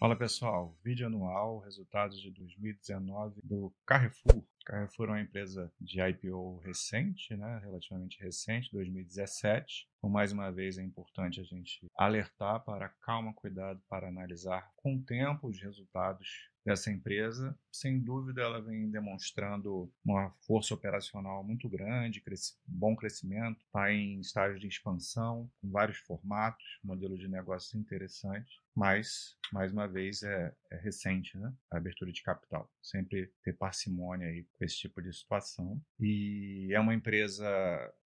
Fala pessoal, vídeo anual, resultados de 2019 do Carrefour. Carrefour é uma empresa de IPO recente, né, relativamente recente, 2017. Então, mais uma vez, é importante a gente alertar para calma, cuidado para analisar com tempo os resultados dessa empresa. Sem dúvida, ela vem demonstrando uma força operacional muito grande, bom crescimento, está em estágio de expansão, com vários formatos, modelo de negócio interessante, mas, mais uma vez, é, é recente né? a abertura de capital. Sempre ter parcimônia aí com esse tipo de situação. E é uma empresa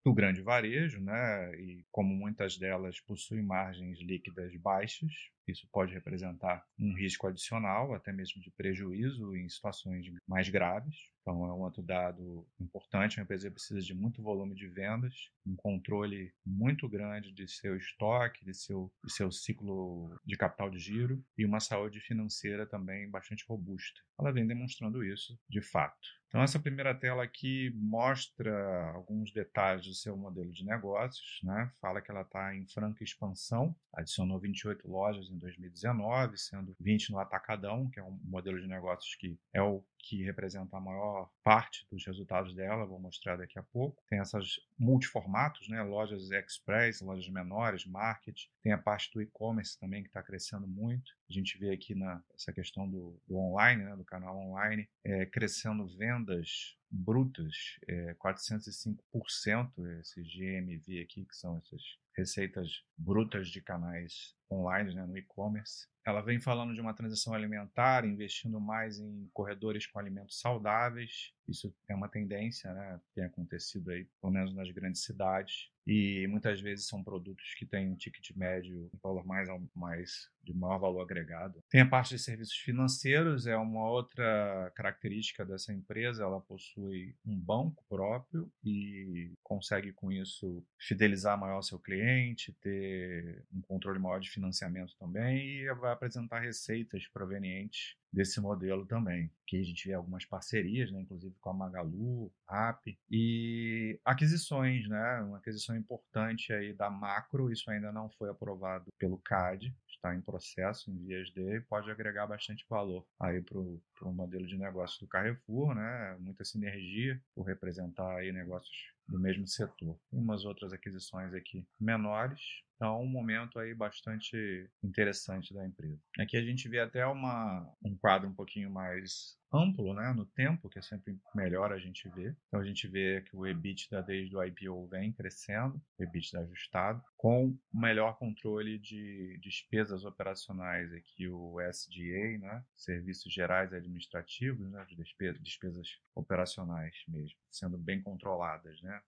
do grande varejo, né? E como muitas delas possuem margens líquidas baixas, isso pode representar um risco adicional, até mesmo de prejuízo em situações mais graves. Então, é um outro dado importante. A empresa precisa de muito volume de vendas, um controle muito grande de seu estoque, de seu, de seu ciclo de capital de giro e uma saúde financeira também bastante robusta. Ela vem demonstrando isso de fato. Então, essa primeira tela aqui mostra alguns detalhes do seu modelo de negócios. Né? Fala que ela está em franca expansão, adicionou 28 lojas em 2019, sendo 20 no Atacadão, que é um modelo de negócios que é o que representa a maior parte dos resultados dela, vou mostrar daqui a pouco. Tem essas multiformatos, né? lojas express, lojas menores, market. Tem a parte do e-commerce também que está crescendo muito. A gente vê aqui na, essa questão do, do online, né? do canal online, é, crescendo vendas brutas, é, 405% esse GMV aqui, que são essas receitas brutas de canais online, né, no e-commerce. Ela vem falando de uma transição alimentar, investindo mais em corredores com alimentos saudáveis. Isso é uma tendência, né? Tem acontecido aí, pelo menos nas grandes cidades. E muitas vezes são produtos que têm um ticket médio, um valor mais, mais de maior valor agregado. Tem a parte de serviços financeiros, é uma outra característica dessa empresa. Ela possui um banco próprio e consegue com isso fidelizar maior seu cliente, ter um controle maior de financiamento também e vai apresentar receitas provenientes desse modelo também. Que a gente vê algumas parcerias, né, inclusive com a Magalu, App e aquisições, né, uma aquisição importante aí da Macro, isso ainda não foi aprovado pelo CAD, está em processo, em vias de, pode agregar bastante valor aí para o modelo de negócio do Carrefour, né, muita sinergia por representar aí negócios do mesmo setor. Umas outras aquisições aqui menores, então, um momento aí bastante interessante da empresa. Aqui a gente vê até uma, um quadro um pouquinho mais amplo né, no tempo, que é sempre melhor a gente ver. Então a gente vê que o EBITDA desde o IPO vem crescendo, o EBITDA ajustado, com melhor controle de despesas operacionais, aqui o SGA, né, Serviços Gerais Administrativos, né, de despesas, despesas operacionais mesmo, sendo bem controladas, né,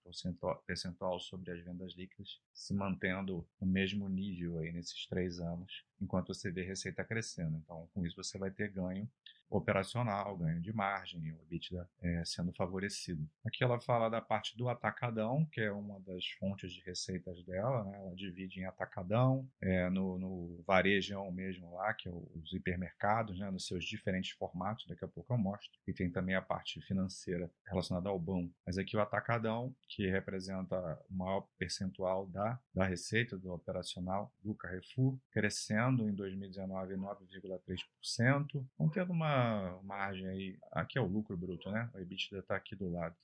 percentual, sobre as vendas líquidas se mantendo no mesmo nível aí nesses três anos, enquanto você vê receita crescendo. Então, com isso você vai ter ganho operacional, ganho de margem, o EBITDA é, sendo favorecido. Aqui ela fala da parte do atacadão, que é uma das fontes de receitas dela, né? ela divide em atacadão, é, no, no varejão mesmo lá, que é os hipermercados, né? nos seus diferentes formatos, daqui a pouco eu mostro, e tem também a parte financeira relacionada ao banco. Mas aqui o atacadão, que representa o maior percentual da, da receita do operacional do Carrefour, crescendo em 2019 9,3%, então tendo uma margem aí, aqui é o lucro bruto, né? O EBITDA está aqui do lado.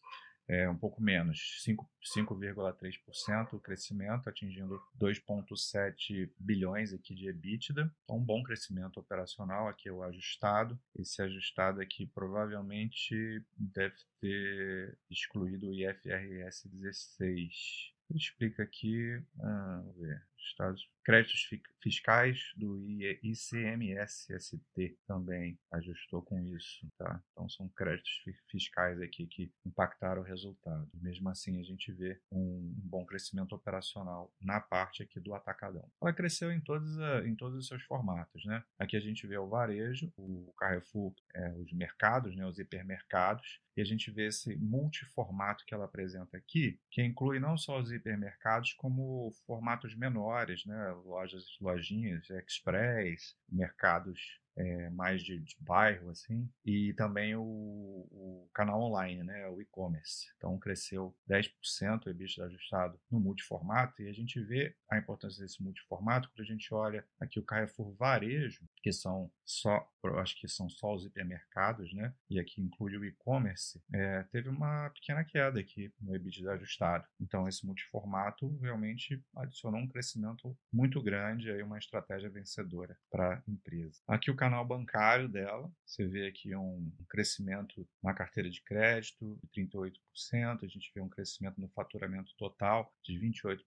É um pouco menos, 5,3% o crescimento, atingindo 2,7 bilhões aqui de EBITDA. Então, um bom crescimento operacional, aqui é o ajustado. Esse ajustado aqui provavelmente deve ter excluído o IFRS 16. Ele explica aqui, ah, vamos ver, estados, créditos fiscais do ICMS-ST também ajustou com isso, tá? Então são créditos fiscais aqui que impactaram o resultado. Mesmo assim a gente vê um, bom crescimento operacional na parte aqui do atacadão. Ela cresceu em todos, em todos os seus formatos, né? Aqui a gente vê o varejo, o Carrefour, é, os mercados, né, os hipermercados, e a gente vê esse multiformato que ela apresenta aqui, que inclui não só os hipermercados, como formatos menores menores, né? lojas, lojinhas, express, mercados é, mais de, de, bairro, assim, e também o, o canal online, né, o e-commerce. Então, cresceu 10% o EBITDA ajustado no multiformato, e a gente vê a importância desse multiformato quando a gente olha aqui o Carrefour Varejo, que são só, acho que são só os hipermercados, né, e aqui inclui o e-commerce, é, teve uma pequena queda aqui no EBITDA ajustado. Então, esse multiformato realmente adicionou um crescimento muito grande, aí uma estratégia vencedora para a empresa. Aqui o canal bancário dela, você vê aqui um crescimento na carteira de crédito de 38%, a gente vê um crescimento no faturamento total de 28%,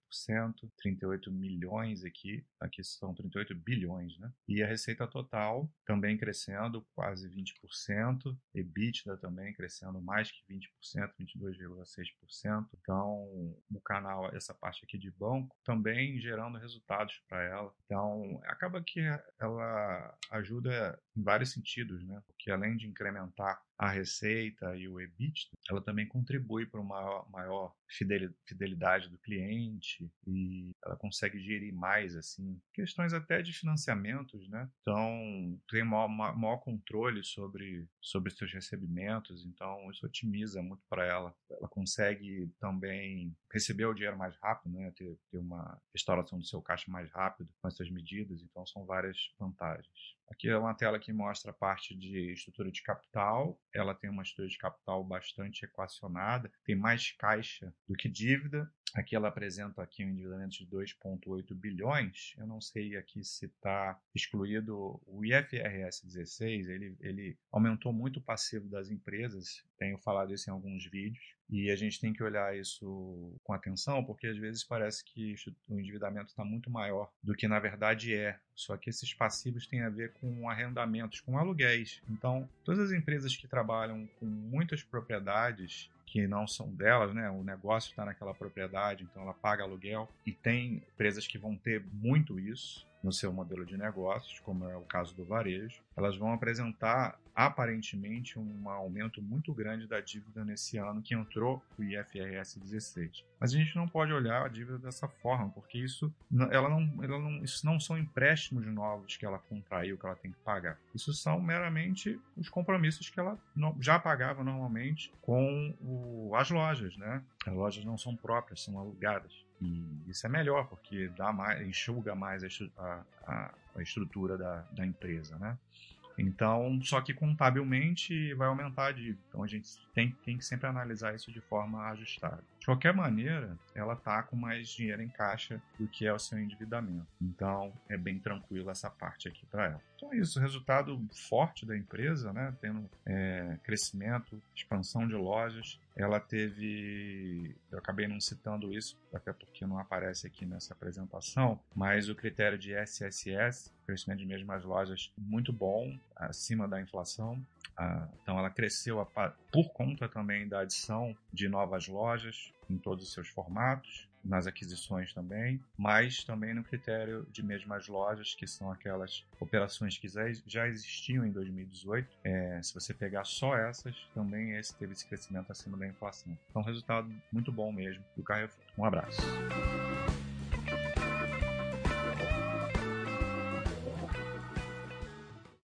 38 milhões aqui, aqui são 38 bilhões, né? E a receita total também crescendo quase 20%, EBITDA também crescendo mais que 20%, 22,6%. Então, o canal, essa parte aqui de banco, também gerando resultados para ela. Então, acaba que ela ajuda em vários sentidos, né? Porque além de incrementar a receita e o EBITDA, ela também contribui para uma maior fidelidade do cliente e ela consegue gerir mais assim questões até de financiamentos, né? Então tem maior, maior controle sobre sobre seus recebimentos, então isso otimiza muito para ela. Ela consegue também receber o dinheiro mais rápido, né? Ter, ter uma restauração do seu caixa mais rápido com essas medidas, então são várias vantagens. Aqui é uma tela que mostra a parte de estrutura de capital. Ela tem uma estrutura de capital bastante equacionada, tem mais caixa do que dívida. Aqui ela apresenta aqui um endividamento de 2,8 bilhões. Eu não sei aqui se está excluído o IFRS 16. Ele, ele aumentou muito o passivo das empresas. Tenho falado isso em alguns vídeos. E a gente tem que olhar isso com atenção, porque às vezes parece que o endividamento está muito maior do que na verdade é. Só que esses passivos têm a ver com arrendamentos, com aluguéis. Então, todas as empresas que trabalham com muitas propriedades que não são delas, né? O negócio está naquela propriedade, então ela paga aluguel. E tem empresas que vão ter muito isso no seu modelo de negócios, como é o caso do varejo, elas vão apresentar aparentemente um aumento muito grande da dívida nesse ano que entrou o IFRS 16. Mas a gente não pode olhar a dívida dessa forma, porque isso, ela não, ela não, isso não são empréstimos novos que ela contraiu, que ela tem que pagar. Isso são meramente os compromissos que ela já pagava normalmente com o, as lojas, né? As lojas não são próprias, são alugadas. E isso é melhor, porque dá mais, enxuga mais a, a, a estrutura da, da empresa, né? Então, só que contabilmente vai aumentar a dívida. Então a gente tem, tem que sempre analisar isso de forma ajustada. De qualquer maneira, ela está com mais dinheiro em caixa do que é o seu endividamento. Então é bem tranquilo essa parte aqui para ela. Então é isso, resultado forte da empresa, né? Tendo é, crescimento, expansão de lojas. Ela teve, eu acabei não citando isso, até porque não aparece aqui nessa apresentação, mas o critério de SSS, crescimento de mesmas lojas, muito bom, acima da inflação. Então ela cresceu por conta também da adição de novas lojas em todos os seus formatos nas aquisições também, mas também no critério de mesmas lojas, que são aquelas operações que já existiam em 2018. É, se você pegar só essas, também esse teve esse crescimento acima da inflação. Então, resultado muito bom mesmo do Carrefour. Um abraço.